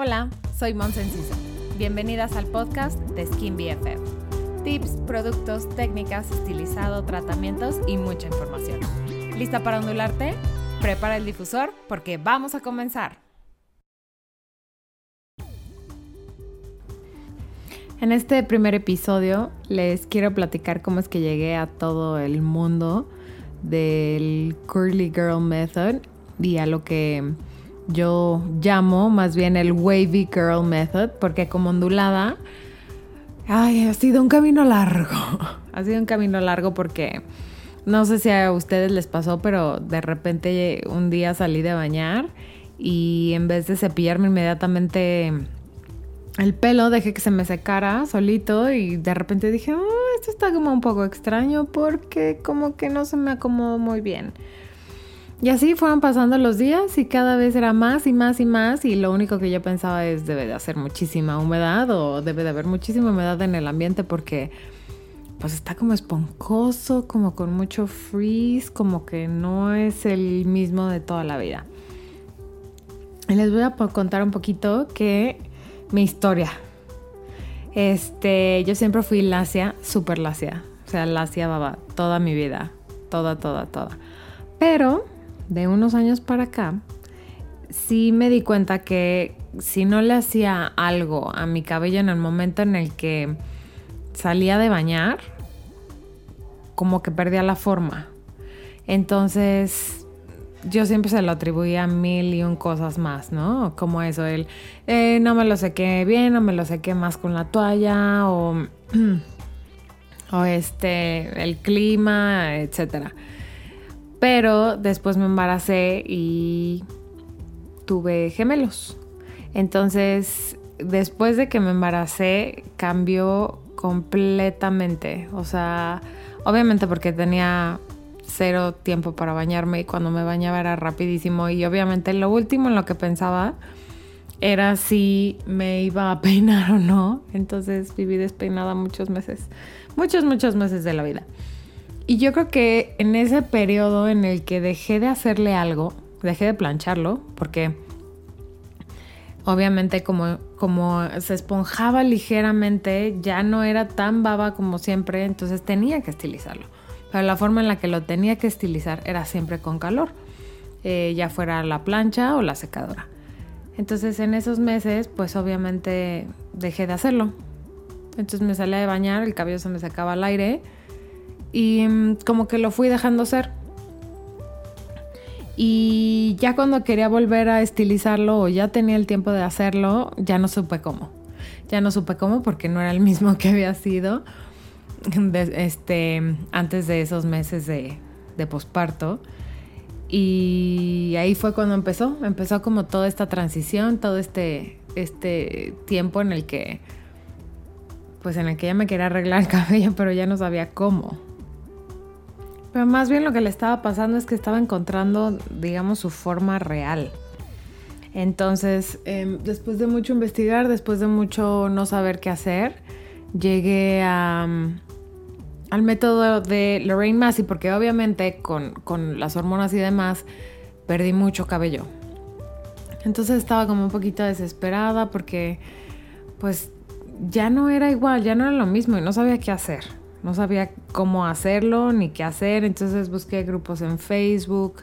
Hola, soy Monse Enciso. Bienvenidas al podcast de Skin BFF. Tips, productos, técnicas, estilizado, tratamientos y mucha información. ¿Lista para ondularte? Prepara el difusor porque vamos a comenzar. En este primer episodio les quiero platicar cómo es que llegué a todo el mundo del Curly Girl Method y a lo que yo llamo más bien el Wavy Girl Method, porque como ondulada, ay, ha sido un camino largo. ha sido un camino largo porque no sé si a ustedes les pasó, pero de repente un día salí de bañar y en vez de cepillarme inmediatamente el pelo, dejé que se me secara solito y de repente dije, oh, esto está como un poco extraño porque como que no se me acomodó muy bien. Y así fueron pasando los días y cada vez era más y más y más y lo único que yo pensaba es debe de hacer muchísima humedad o debe de haber muchísima humedad en el ambiente porque pues está como esponjoso, como con mucho freeze, como que no es el mismo de toda la vida. Y les voy a contar un poquito que mi historia. Este, yo siempre fui lacia, súper lacia. O sea, lacia baba toda mi vida. Toda, toda, toda. Pero de unos años para acá, sí me di cuenta que si no le hacía algo a mi cabello en el momento en el que salía de bañar, como que perdía la forma. Entonces, yo siempre se lo atribuía a mil y un cosas más, ¿no? Como eso, el eh, no me lo sequé bien, no me lo sequé más con la toalla, o, o este, el clima, etcétera. Pero después me embaracé y tuve gemelos. Entonces, después de que me embaracé, cambió completamente. O sea, obviamente porque tenía cero tiempo para bañarme y cuando me bañaba era rapidísimo y obviamente lo último en lo que pensaba era si me iba a peinar o no. Entonces viví despeinada muchos meses, muchos, muchos meses de la vida. Y yo creo que en ese periodo en el que dejé de hacerle algo, dejé de plancharlo, porque obviamente como, como se esponjaba ligeramente, ya no era tan baba como siempre, entonces tenía que estilizarlo. Pero la forma en la que lo tenía que estilizar era siempre con calor, eh, ya fuera la plancha o la secadora. Entonces en esos meses, pues obviamente dejé de hacerlo. Entonces me salía de bañar, el cabello se me sacaba al aire y mm, como que lo fui dejando ser. Y ya cuando quería volver a estilizarlo o ya tenía el tiempo de hacerlo, ya no supe cómo. Ya no supe cómo porque no era el mismo que había sido este, antes de esos meses de, de posparto. Y ahí fue cuando empezó, empezó como toda esta transición, todo este, este tiempo en el que, pues en el que ya me quería arreglar el cabello, pero ya no sabía cómo. Pero más bien lo que le estaba pasando es que estaba encontrando, digamos, su forma real. Entonces, em, después de mucho investigar, después de mucho no saber qué hacer, llegué a, mm, al método de Lorraine Massey, porque obviamente con, con las hormonas y demás, perdí mucho cabello. Entonces estaba como un poquito desesperada porque pues ya no era igual, ya no era lo mismo y no sabía qué hacer. No sabía cómo hacerlo ni qué hacer, entonces busqué grupos en Facebook,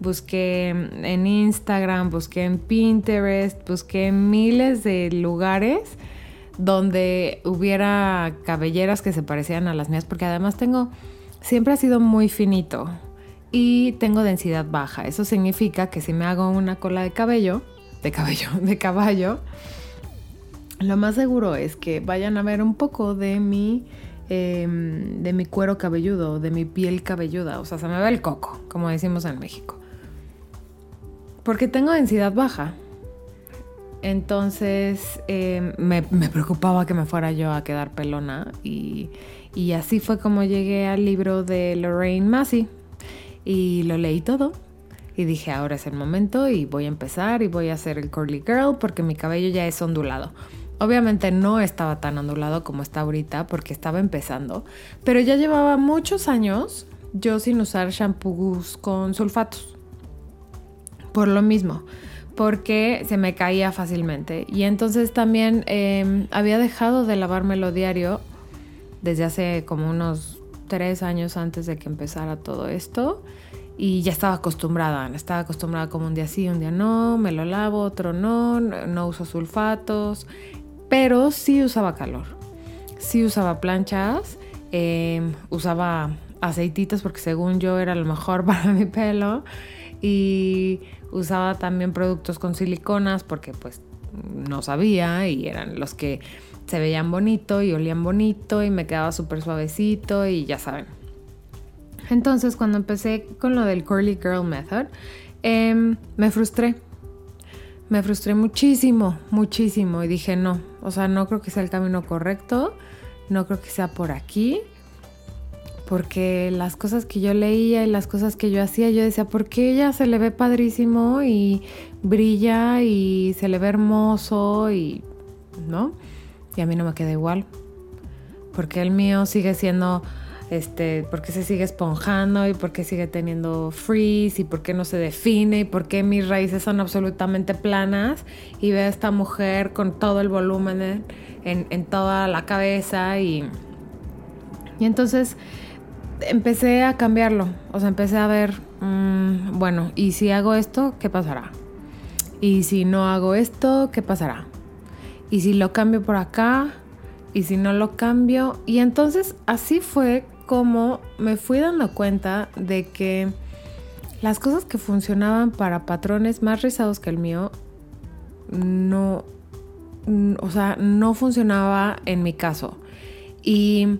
busqué en Instagram, busqué en Pinterest, busqué en miles de lugares donde hubiera cabelleras que se parecieran a las mías, porque además tengo, siempre ha sido muy finito y tengo densidad baja. Eso significa que si me hago una cola de cabello, de cabello, de caballo, lo más seguro es que vayan a ver un poco de mi Em, de mi cuero cabelludo, de mi piel cabelluda. O sea, se me ve el coco, como decimos en México. Porque tengo densidad baja. Entonces em, me, preocupaba que me fuera yo a quedar pelona. Y, y así fue como llegué al libro de Lorraine Massey. Y lo leí todo. Y dije, ahora es el momento y voy a empezar y voy a hacer el curly girl porque mi cabello ya es ondulado. Obviamente no estaba tan ondulado como está ahorita porque estaba empezando, pero ya llevaba muchos años yo sin usar shampoos con sulfatos. Por lo mismo, porque se me caía fácilmente. Y entonces también em, había dejado de lavármelo diario desde hace como unos tres años antes de que empezara todo esto. Y ya estaba acostumbrada, estaba acostumbrada como un día sí, un día no, me lo lavo, otro no, no uso sulfatos, pero sí usaba calor, sí usaba planchas, em, usaba aceititos porque según yo era lo mejor para mi pelo y usaba también productos con siliconas porque pues no sabía y eran los que se veían bonito y olían bonito y me quedaba súper suavecito y ya saben. Entonces cuando empecé con lo del Curly Girl Method, em, me frustré. Me frustré muchísimo, muchísimo y dije no, o sea, no creo que sea el camino correcto, no creo que sea por aquí porque las cosas que yo leía y las cosas que yo hacía, yo decía, ¿por qué ella se le ve padrísimo y brilla y se le ve hermoso y, ¿no? Y a mí no me queda igual. Porque el mío sigue siendo, este, porque se sigue esponjando y porque sigue teniendo freeze y por qué no se define y por qué mis raíces son absolutamente planas y veo a esta mujer con todo el volumen en, en toda la cabeza y... Y entonces empecé a cambiarlo. O sea, empecé a ver, mm, bueno, ¿y si hago esto, qué pasará? ¿Y si no hago esto, qué pasará? ¿Y si lo cambio por acá? ¿Y si no lo cambio? Y entonces así fue como me fui dando cuenta de que las cosas que funcionaban para patrones más rizados que el mío, no, o sea, no funcionaba en mi caso. Y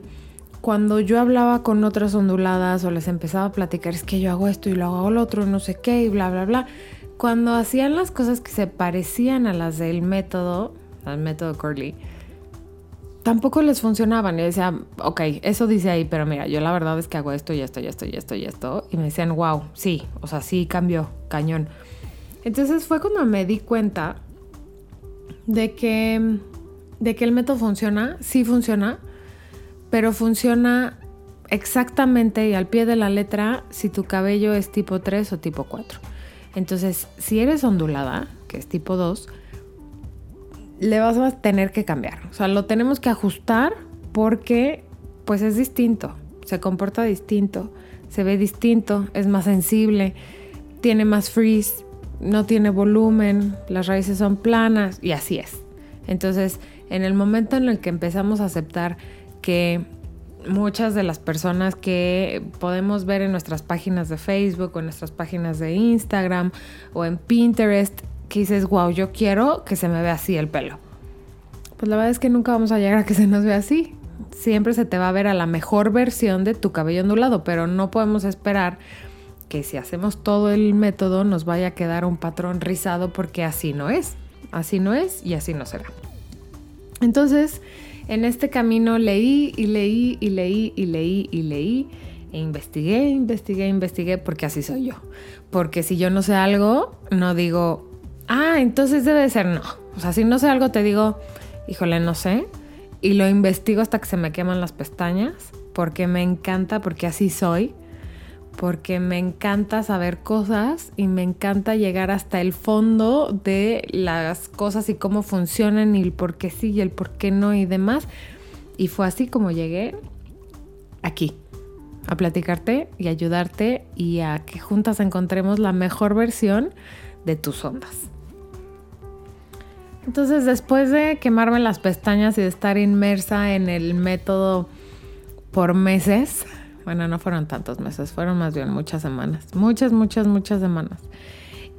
cuando yo hablaba con otras onduladas o les empezaba a platicar, es que yo hago esto y lo hago lo otro, no sé qué, y bla, bla, bla. Cuando hacían las cosas que se parecían a las del método, al método Curly, tampoco les funcionaban. Y decía, ok, eso dice ahí, pero mira, yo la verdad es que hago esto y esto y esto y esto y esto. Y me decían, wow, sí, o sea, sí cambió, cañón. Entonces fue cuando me di cuenta de que, de que el método funciona, sí funciona pero funciona exactamente y al pie de la letra si tu cabello es tipo 3 o tipo 4. Entonces, si eres ondulada, que es tipo 2, le vas a tener que cambiar. O sea, lo tenemos que ajustar porque pues es distinto, se comporta distinto, se ve distinto, es más sensible, tiene más freeze, no tiene volumen, las raíces son planas y así es. Entonces, en el momento en el que empezamos a aceptar que muchas de las personas que podemos ver en nuestras páginas de Facebook o en nuestras páginas de Instagram o en Pinterest, que dices, wow, yo quiero que se me vea así el pelo. Pues la verdad es que nunca vamos a llegar a que se nos vea así. Siempre se te va a ver a la mejor versión de tu cabello ondulado, pero no podemos esperar que si hacemos todo el método nos vaya a quedar un patrón rizado porque así no es. Así no es y así no será. Entonces, en este camino leí y leí y leí y leí y leí e investigué, investigué, investigué porque así soy yo. Porque si yo no sé algo, no digo, ah, entonces debe ser no. O sea, si no sé algo, te digo, híjole, no sé. Y lo investigo hasta que se me queman las pestañas porque me encanta, porque así soy porque me encanta saber cosas y me encanta llegar hasta el fondo de las cosas y cómo funcionan y el por qué sí y el por qué no y demás. Y fue así como llegué aquí, a platicarte y ayudarte y a que juntas encontremos la mejor versión de tus ondas. Entonces, después de quemarme las pestañas y de estar inmersa en el método por meses, bueno, no fueron tantos meses, fueron más bien muchas semanas. Muchas, muchas, muchas semanas.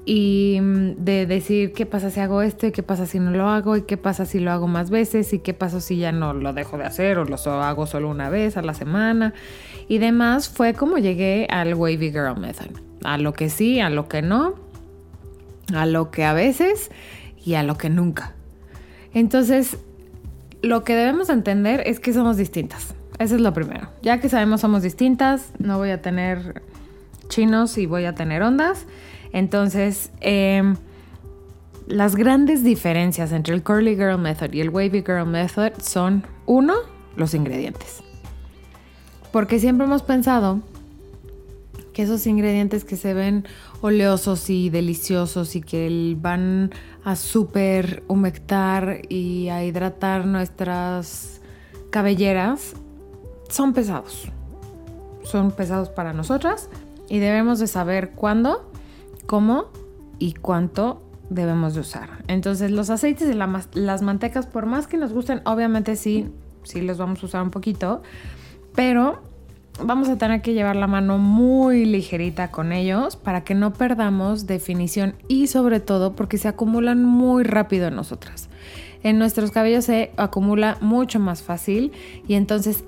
Y mm, de decir qué pasa si hago esto y qué pasa si no lo hago y qué pasa si lo hago más veces y qué pasa si ya no lo dejo de hacer o lo hago solo una vez a la semana y demás, fue como llegué al Wavy Girl Method. A lo que sí, a lo que no, a lo que a veces y a lo que nunca. Entonces, lo que debemos entender es que somos distintas. Eso es lo primero. Ya que sabemos somos distintas, no voy a tener chinos y voy a tener ondas. Entonces, em, las grandes diferencias entre el Curly Girl Method y el Wavy Girl Method son, uno, los ingredientes. Porque siempre hemos pensado que esos ingredientes que se ven oleosos y deliciosos y que van a super humectar y a hidratar nuestras cabelleras son pesados. Son pesados para nosotras y debemos de saber cuándo, cómo y cuánto debemos de usar. Entonces los aceites y las mantecas, por más que nos gusten, obviamente sí, sí los vamos a usar un poquito, pero vamos a tener que llevar la mano muy ligerita con ellos para que no perdamos definición y sobre todo porque se acumulan muy rápido en nosotras. En nuestros cabellos se acumula mucho más fácil y entonces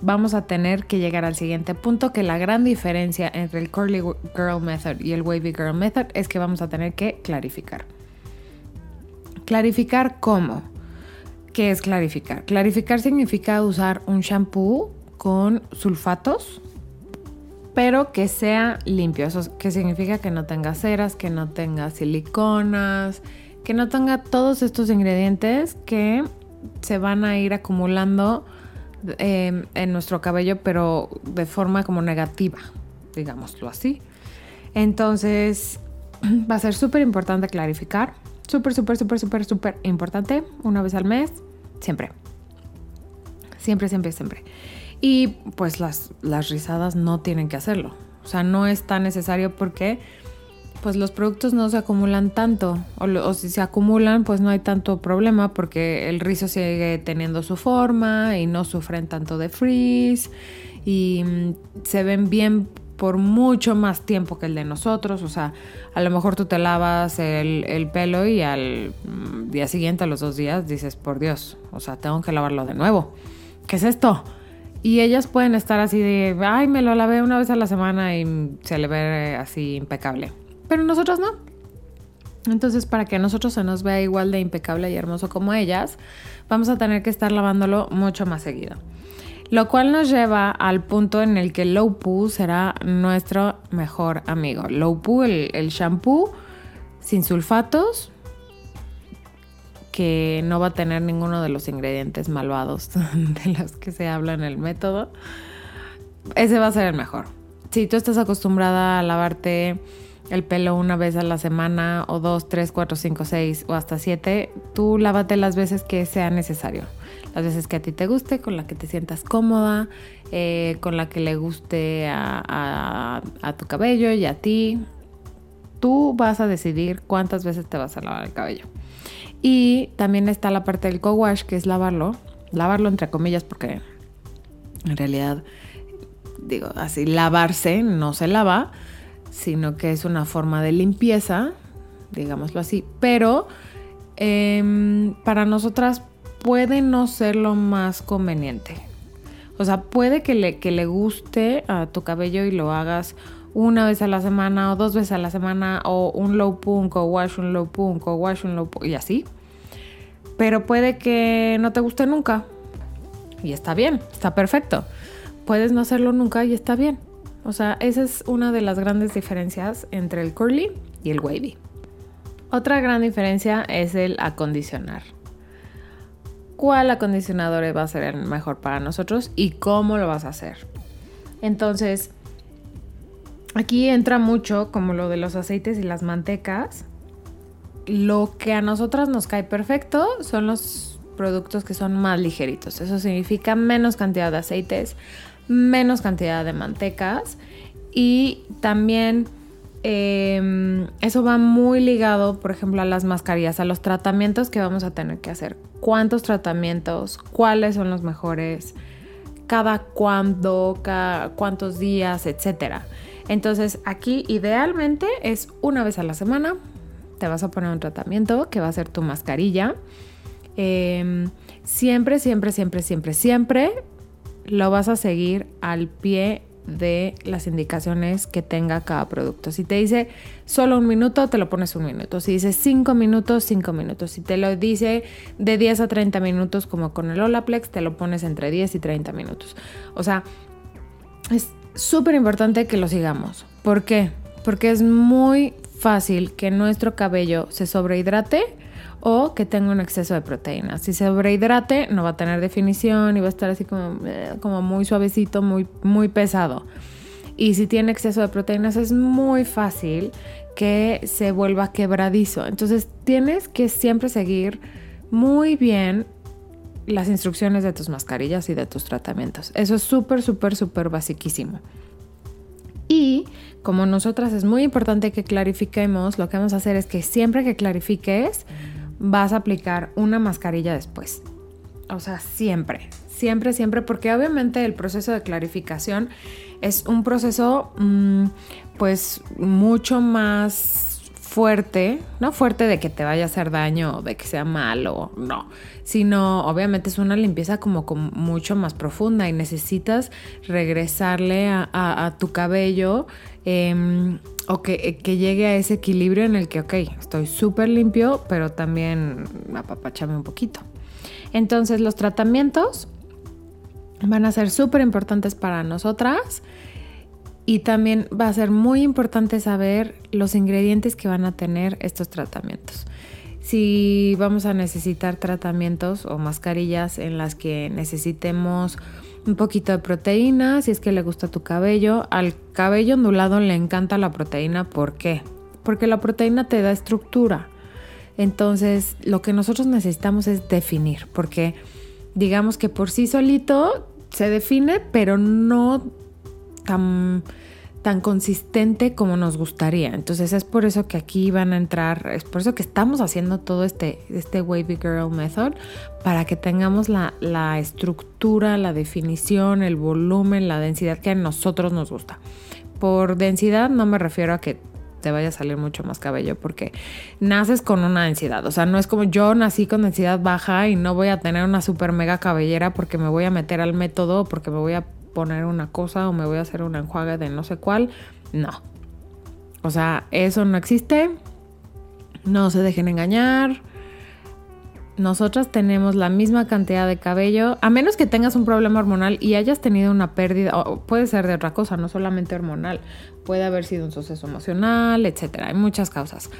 vamos a tener que llegar al siguiente punto que la gran diferencia entre el Curly Girl Method y el Wavy Girl Method es que vamos a tener que clarificar. ¿Clarificar cómo? ¿Qué es clarificar? Clarificar significa usar un shampoo con sulfatos, pero que sea limpio. Eso que significa que no tenga ceras, que no tenga siliconas, que no tenga todos estos ingredientes que se van a ir acumulando em, en nuestro cabello, pero de forma como negativa, digámoslo así. Entonces, va a ser súper importante clarificar. Súper, súper, súper, súper, súper importante. Una vez al mes, siempre. Siempre, siempre, siempre. Y pues las, las rizadas no tienen que hacerlo. O sea, no es tan necesario porque pues los productos no se acumulan tanto. O, si se acumulan, pues no hay tanto problema porque el rizo sigue teniendo su forma y no sufren tanto de frizz. Y mm, se ven bien por mucho más tiempo que el de nosotros. O sea, a lo mejor tú te lavas el, el, pelo y al mm, día siguiente, a los dos días, dices, por Dios, o sea, tengo que lavarlo de nuevo. ¿Qué es esto? Y ellas pueden estar así de, ay, me lo lavé una vez a la semana y se le ve así impecable. Pero nosotros no. Entonces, para que a nosotros se nos vea igual de impecable y hermoso como ellas, vamos a tener que estar lavándolo mucho más seguido. Lo cual nos lleva al punto en el que Low Poo será nuestro mejor amigo. Low Poo, el, el shampoo sin sulfatos, que no va a tener ninguno de los ingredientes malvados de los que se habla en el método, ese va a ser el mejor. Si tú estás acostumbrada a lavarte el pelo una vez a la semana o dos, tres, cuatro, cinco, seis o hasta siete, tú lávate las veces que sea necesario. Las veces que a ti te guste, con la que te sientas cómoda, eh, con la que le guste a, a tu cabello y a ti. Tú vas a decidir cuántas veces te vas a lavar el cabello. Y también está la parte del co-wash, que es lavarlo. Lavarlo entre comillas, porque en realidad, digo así, lavarse no se lava, sino que es una forma de limpieza, digámoslo así. Pero em, para nosotras puede no ser lo más conveniente. O sea, puede que le, que le guste a tu cabello y lo hagas una vez a la semana o dos veces a la semana o un low punk o wash un low punk o wash un low punk y así. Pero puede que no te guste nunca y está bien, está perfecto. Puedes no hacerlo nunca y está bien. O sea, esa es una de las grandes diferencias entre el curly y el wavy. Otra gran diferencia es el acondicionar. ¿Cuál acondicionador va a ser el mejor para nosotros y cómo lo vas a hacer? Entonces, Aquí entra mucho como lo de los aceites y las mantecas. Lo que a nosotras nos cae perfecto son los productos que son más ligeritos. Eso significa menos cantidad de aceites, menos cantidad de mantecas y también em, eso va muy ligado, por ejemplo, a las mascarillas, a los tratamientos que vamos a tener que hacer. ¿Cuántos tratamientos? ¿Cuáles son los mejores? ¿Cada cuándo? Cada, ¿Cuántos días? Etcétera. Entonces aquí idealmente es una vez a la semana, te vas a poner un tratamiento que va a ser tu mascarilla. Em, siempre, siempre, siempre, siempre, siempre lo vas a seguir al pie de las indicaciones que tenga cada producto. Si te dice solo un minuto, te lo pones un minuto. Si dice cinco minutos, cinco minutos. Si te lo dice de 10 a 30 minutos, como con el Olaplex, te lo pones entre 10 y 30 minutos. O sea, es súper importante que lo sigamos. ¿Por qué? Porque es muy fácil que nuestro cabello se sobrehidrate o que tenga un exceso de proteínas. Si se sobrehidrate, no va a tener definición y va a estar así como, eh, muy suavecito, muy, muy pesado. Y si tiene exceso de proteínas es muy fácil que se vuelva quebradizo. Entonces tienes que siempre seguir muy bien las instrucciones de tus mascarillas y de tus tratamientos. Eso es súper, súper, súper basiquísimo. Y como nosotras es muy importante que clarifiquemos, lo que vamos a hacer es que siempre que clarifiques, vas a aplicar una mascarilla después. O sea, siempre, siempre, siempre, porque obviamente el proceso de clarificación es un proceso mm, pues mucho más fuerte, no fuerte de que te vaya a hacer daño o de que sea malo, no, sino obviamente es una limpieza como, mucho más profunda y necesitas regresarle a, tu cabello em, o que, que, llegue a ese equilibrio en el que, ok, estoy súper limpio, pero también apapachame un poquito. Entonces los tratamientos van a ser súper importantes para nosotras y también va a ser muy importante saber los ingredientes que van a tener estos tratamientos. Si vamos a necesitar tratamientos o mascarillas en las que necesitemos un poquito de proteína, si es que le gusta tu cabello. Al cabello ondulado le encanta la proteína. ¿Por qué? Porque la proteína te da estructura. Entonces, lo que nosotros necesitamos es definir, porque digamos que por sí solito se define, pero no tan, tan consistente como nos gustaría. Entonces es por eso que aquí van a entrar, es por eso que estamos haciendo todo este, este Wavy Girl Method, para que tengamos la, la estructura, la definición, el volumen, la densidad que a nosotros nos gusta. Por densidad no me refiero a que te vaya a salir mucho más cabello porque naces con una densidad. O sea, no es como yo nací con densidad baja y no voy a tener una super mega cabellera porque me voy a meter al método, porque me voy a poner una cosa o me voy a hacer una enjuague de no sé cuál. No. O sea, eso no existe. No se dejen engañar. Nosotras tenemos la misma cantidad de cabello, a menos que tengas un problema hormonal y hayas tenido una pérdida, o puede ser de otra cosa, no solamente hormonal, puede haber sido un suceso emocional, etcétera. Hay muchas causas.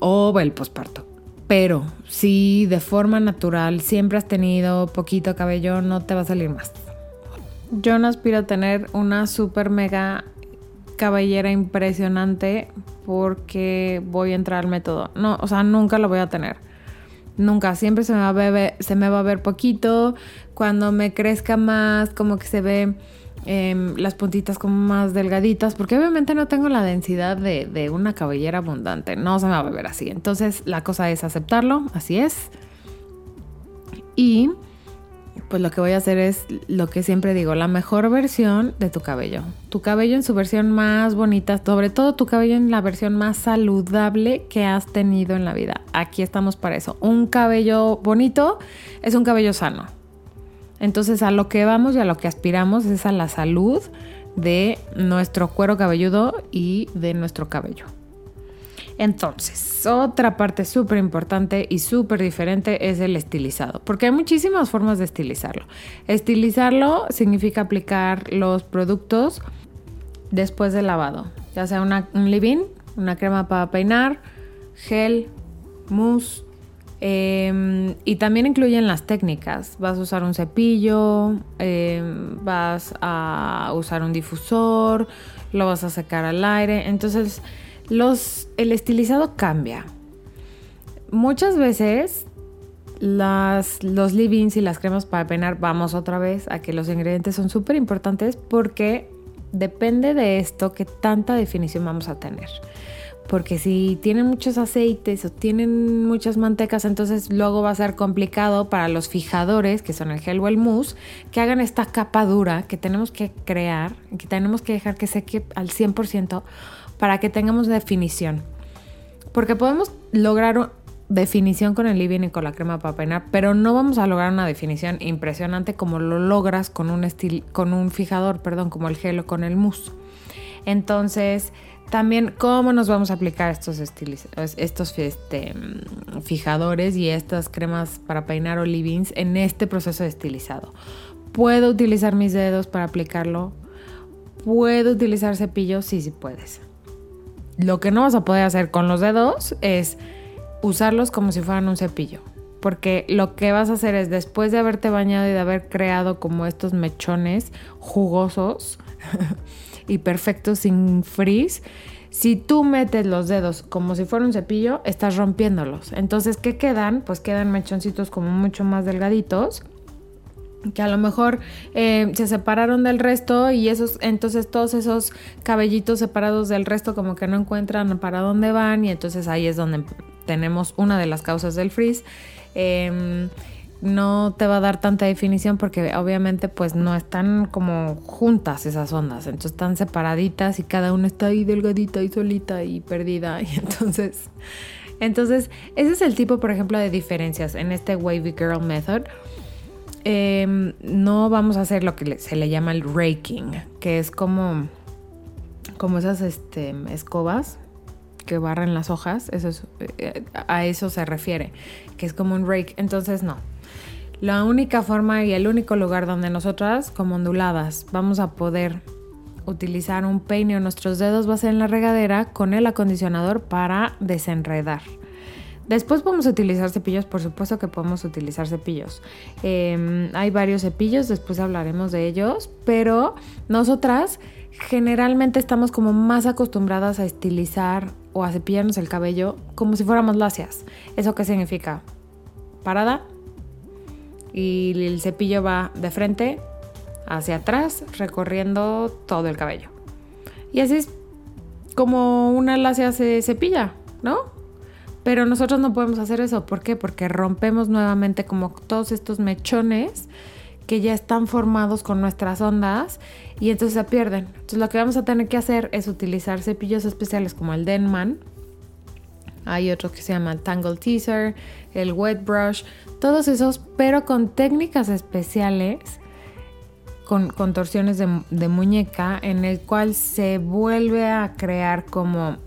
O el posparto. Pero si de forma natural siempre has tenido poquito cabello, no te va a salir más. Yo no aspiro a tener una super mega cabellera impresionante porque voy a entrar al método. No, o sea, nunca lo voy a tener. Nunca, siempre se me va a ver, se me va a ver poquito. Cuando me crezca más, como que se ve em, las puntitas como más delgaditas, porque obviamente no tengo la densidad de, de una cabellera abundante. No se me va a ver así. Entonces la cosa es aceptarlo, así es. Y pues lo que voy a hacer es lo que siempre digo, la mejor versión de tu cabello. Tu cabello en su versión más bonita, sobre todo tu cabello en la versión más saludable que has tenido en la vida. Aquí estamos para eso. Un cabello bonito es un cabello sano. Entonces a lo que vamos y a lo que aspiramos es a la salud de nuestro cuero cabelludo y de nuestro cabello. Entonces, otra parte súper importante y súper diferente es el estilizado, porque hay muchísimas formas de estilizarlo. Estilizarlo significa aplicar los productos después del lavado, ya sea un leave-in, una crema para peinar, gel, mousse, em, y también incluyen las técnicas. Vas a usar un cepillo, em, vas a usar un difusor, lo vas a secar al aire. Entonces, los, el estilizado cambia. Muchas veces los leave y las cremas para peinar, vamos otra vez a que los ingredientes son súper importantes porque depende de esto que tanta definición vamos a tener. Porque si tienen muchos aceites o tienen muchas mantecas, entonces luego va a ser complicado para los fijadores, que son el gel o el mousse, que hagan esta capa dura que tenemos que crear, que tenemos que dejar que seque al 100% para que tengamos definición. Porque podemos lograr definición con el living y con la crema para peinar, pero no vamos a lograr una definición impresionante como lo logras con un, con un fijador, perdón, como el gel o con el mousse. Entonces, también cómo nos vamos a aplicar estos, estos este, fijadores y estas cremas para peinar o leave en este proceso de estilizado. ¿Puedo utilizar mis dedos para aplicarlo? ¿Puedo utilizar cepillos? Sí, sí puedes. Lo que no vas a poder hacer con los dedos es usarlos como si fueran un cepillo. Porque lo que vas a hacer es después de haberte bañado y de haber creado como estos mechones jugosos, y perfectos sin frizz, si tú metes los dedos como si fuera un cepillo, estás rompiéndolos. Entonces, ¿qué quedan? Pues quedan mechoncitos como mucho más delgaditos que a lo mejor eh, se separaron del resto y esos, entonces todos esos cabellitos separados del resto como que no encuentran para dónde van y entonces ahí es donde tenemos una de las causas del frizz. Em, no te va a dar tanta definición porque obviamente pues no están como juntas esas ondas, entonces están separaditas y cada una está ahí delgadita y solita y perdida. Y entonces entonces ese es el tipo por ejemplo de diferencias en este wavy girl method Em, no vamos a hacer lo que se le llama el raking, que es como, como esas este, escobas que barran las hojas, eso eh, a eso se refiere, que es como un rake. Entonces no. La única forma y el único lugar donde nosotras, como onduladas, vamos a poder utilizar un peine o nuestros dedos va a ser en la regadera con el acondicionador para desenredar. Después podemos utilizar cepillos, por supuesto que podemos utilizar cepillos. Em, hay varios cepillos, después hablaremos de ellos, pero nosotras generalmente estamos como más acostumbradas a estilizar o a cepillarnos el cabello como si fuéramos lacias. ¿Eso qué significa? Parada y el cepillo va de frente hacia atrás recorriendo todo el cabello. Y así es como una lacia se cepilla, ¿no? Pero nosotros no podemos hacer eso. ¿Por qué? Porque rompemos nuevamente como todos estos mechones que ya están formados con nuestras ondas y entonces se pierden. Entonces lo que vamos a tener que hacer es utilizar cepillos especiales como el Denman. Hay otro que se llama el Tangle Teaser, el Wet Brush, todos esos, pero con técnicas especiales, con contorsiones de, de muñeca, en el cual se vuelve a crear como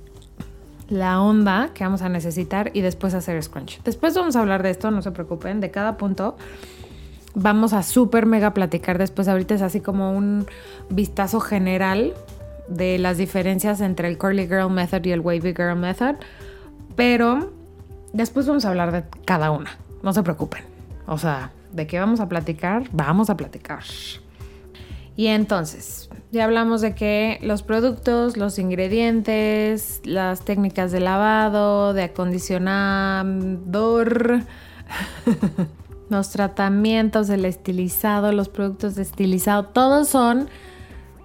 la onda que vamos a necesitar y después hacer scrunch. Después vamos a hablar de esto, no se preocupen, de cada punto. Vamos a súper mega platicar después. Ahorita es así como un vistazo general de las diferencias entre el Curly Girl Method y el Wavy Girl Method. Pero después vamos a hablar de cada una. No se preocupen. O sea, ¿de qué vamos a platicar? Vamos a platicar. Y entonces, ya hablamos de que los productos, los ingredientes, las técnicas de lavado, de acondicionador, los tratamientos, el estilizado, los productos de estilizado, todos son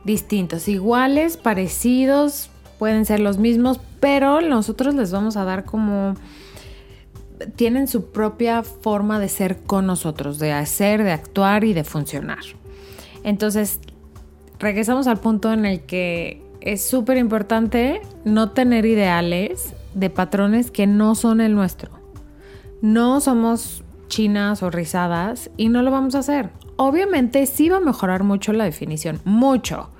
distintos, iguales, parecidos, pueden ser los mismos, pero nosotros les vamos a dar como tienen su propia forma de ser con nosotros, de hacer, de actuar y de funcionar. Entonces, regresamos al punto en el que es súper importante no tener ideales de patrones que no son el nuestro. No somos chinas o rizadas y no lo vamos a hacer. Obviamente sí va a mejorar mucho la definición, mucho.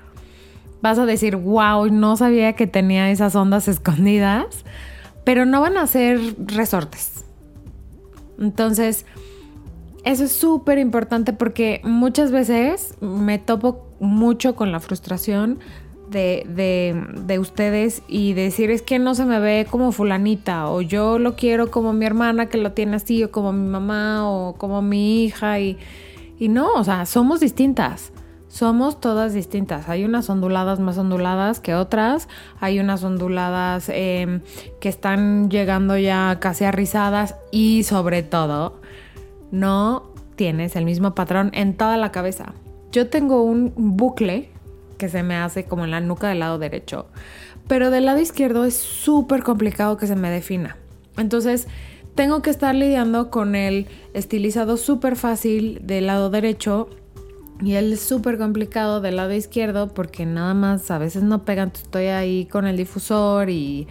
Vas a decir, wow, no sabía que tenía esas ondas escondidas, pero no van a ser resortes. Entonces, eso es súper importante porque muchas veces me topo mucho con la frustración de, ustedes y decir es que no se me ve como fulanita o yo lo quiero como mi hermana que lo tiene así o como mi mamá o como mi hija y, y no, o sea, somos distintas. Somos todas distintas. Hay unas onduladas más onduladas que otras. Hay unas onduladas em, que están llegando ya casi a rizadas. Y sobre todo, no tienes el mismo patrón en toda la cabeza. Yo tengo un bucle que se me hace como en la nuca del lado derecho, pero del lado izquierdo es súper complicado que se me defina. Entonces, tengo que estar lidiando con el estilizado súper fácil del lado derecho y el súper complicado del lado izquierdo porque nada más a veces no pegan. Estoy ahí con el difusor y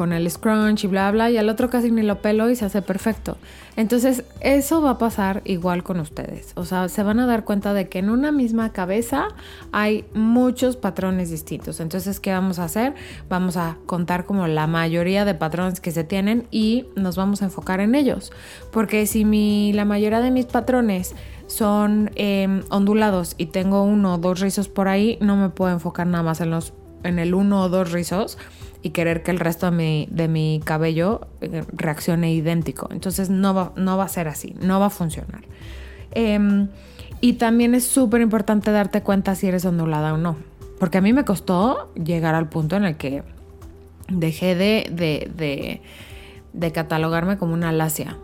con el scrunch y bla bla y al otro casi ni lo pelo y se hace perfecto. Entonces eso va a pasar igual con ustedes. O sea, se van a dar cuenta de que en una misma cabeza hay muchos patrones distintos. Entonces, ¿qué vamos a hacer? Vamos a contar como la mayoría de patrones que se tienen y nos vamos a enfocar en ellos. Porque si mi, la mayoría de mis patrones son em, ondulados y tengo uno o dos rizos por ahí, no me puedo enfocar nada más en los en el uno o dos rizos y querer que el resto de mi, de mi cabello eh, reaccione idéntico. Entonces no va, no va a ser así, no va a funcionar. Em, y también es súper importante darte cuenta si eres ondulada o no. Porque a mí me costó llegar al punto en el que dejé de, de, de, catalogarme como una lacia,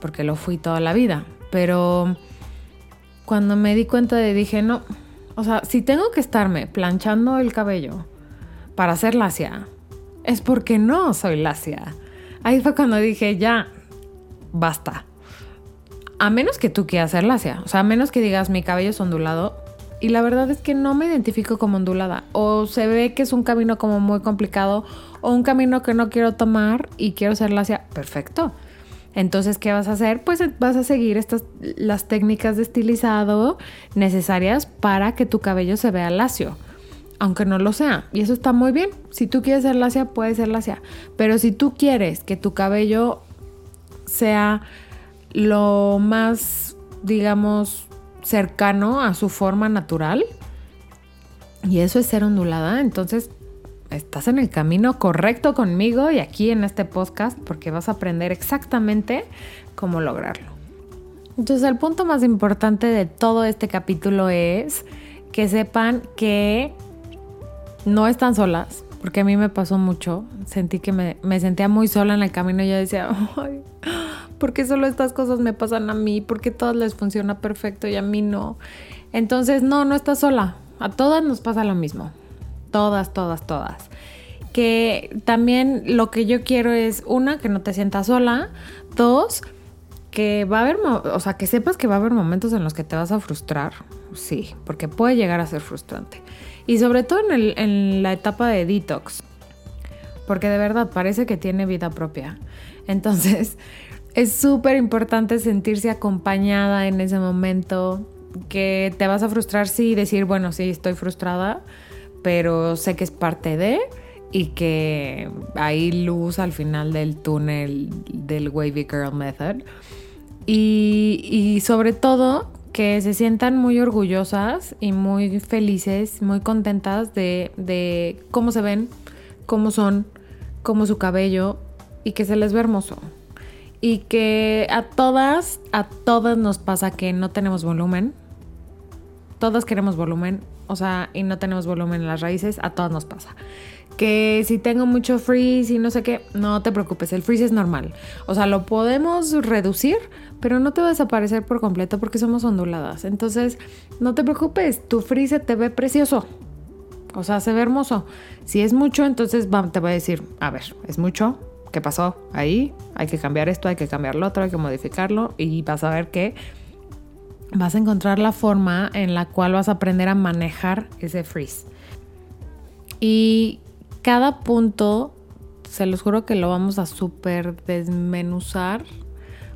porque lo fui toda la vida. Pero cuando me di cuenta de dije, no, o sea, si tengo que estarme planchando el cabello para ser lacia, es porque no soy lacia. Ahí fue cuando dije, ya, basta. A menos que tú quieras ser lacia, o sea, a menos que digas mi cabello es ondulado. Y la verdad es que no me identifico como ondulada. O se ve que es un camino como muy complicado o un camino que no quiero tomar y quiero ser lacia. Perfecto. Entonces, ¿qué vas a hacer? Pues vas a seguir estas las técnicas de estilizado necesarias para que tu cabello se vea lacio, aunque no lo sea. Y eso está muy bien. Si tú quieres ser lacia, puedes ser lacia. Pero si tú quieres que tu cabello sea lo más, digamos, cercano a su forma natural, y eso es ser ondulada, entonces estás en el camino correcto conmigo y aquí en este podcast porque vas a aprender exactamente cómo lograrlo. Entonces el punto más importante de todo este capítulo es que sepan que no están solas, porque a mí me pasó mucho, sentí que me, sentía muy sola en el camino y yo decía, Ay, ¿por qué solo estas cosas me pasan a mí? ¿Por qué todas les funciona perfecto y a mí no? Entonces, no, no estás sola, a todas nos pasa lo mismo todas, todas, todas. Que también lo que yo quiero es, una, que no te sientas sola, dos, que va a haber, o sea, que sepas que va a haber momentos en los que te vas a frustrar, sí, porque puede llegar a ser frustrante. Y sobre todo en, la etapa de detox, porque de verdad parece que tiene vida propia. Entonces, es súper importante sentirse acompañada en ese momento, que te vas a frustrar, sí, y decir, bueno, sí, estoy frustrada, pero sé que es parte de y que hay luz al final del túnel del Wavy Girl Method. Y, sobre todo que se sientan muy orgullosas y muy felices, muy contentas de, de cómo se ven, cómo son, cómo su cabello y que se les ve hermoso. Y que a todas, a todas nos pasa que no tenemos volumen. Todas queremos volumen o sea, y no tenemos volumen en las raíces, a todas nos pasa. Que si tengo mucho freeze y no sé qué, no te preocupes, el freeze es normal. O sea, lo podemos reducir, pero no te va a desaparecer por completo porque somos onduladas. Entonces, no te preocupes, tu freeze te ve precioso. O sea, se ve hermoso. Si es mucho, entonces te voy a decir, a ver, es mucho, ¿qué pasó ahí? Hay que cambiar esto, hay que cambiar lo otro, hay que modificarlo y vas a ver que vas a encontrar la forma en la cual vas a aprender a manejar ese freeze. Y cada punto, se los juro que lo vamos a súper desmenuzar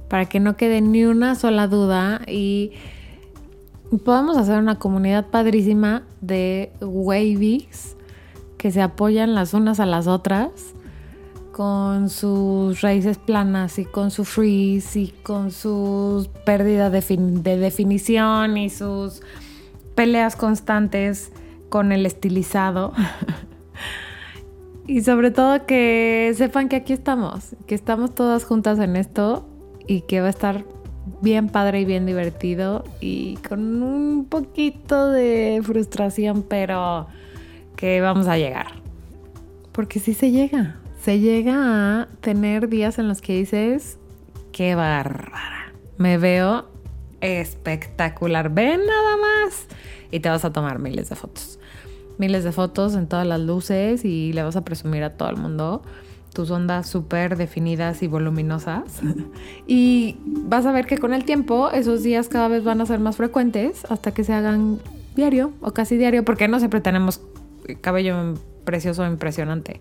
para que no quede ni una sola duda y podamos hacer una comunidad padrísima de wavies que se apoyan las unas a las otras con sus raíces planas y con su freeze y con sus pérdidas de, definición y sus peleas constantes con el estilizado. y sobre todo que sepan que aquí estamos, que estamos todas juntas en esto y que va a estar bien padre y bien divertido y con un poquito de frustración, pero que vamos a llegar. Porque sí se llega se llega a tener días en los que dices, qué bárbara, me veo espectacular, ven nada más. Y te vas a tomar miles de fotos. Miles de fotos en todas las luces y le vas a presumir a todo el mundo tus ondas súper definidas y voluminosas. y vas a ver que con el tiempo esos días cada vez van a ser más frecuentes hasta que se hagan diario o casi diario, porque no siempre tenemos cabello precioso, impresionante.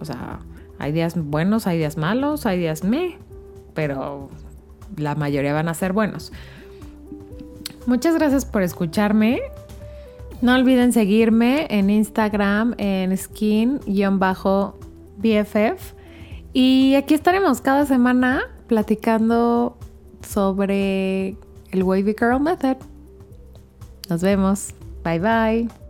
O sea, hay días buenos, hay días malos, hay días me, pero la mayoría van a ser buenos. Muchas gracias por escucharme. No olviden seguirme en Instagram en skin-bff. Y aquí estaremos cada semana platicando sobre el Wavy Girl Method. Nos vemos. Bye bye.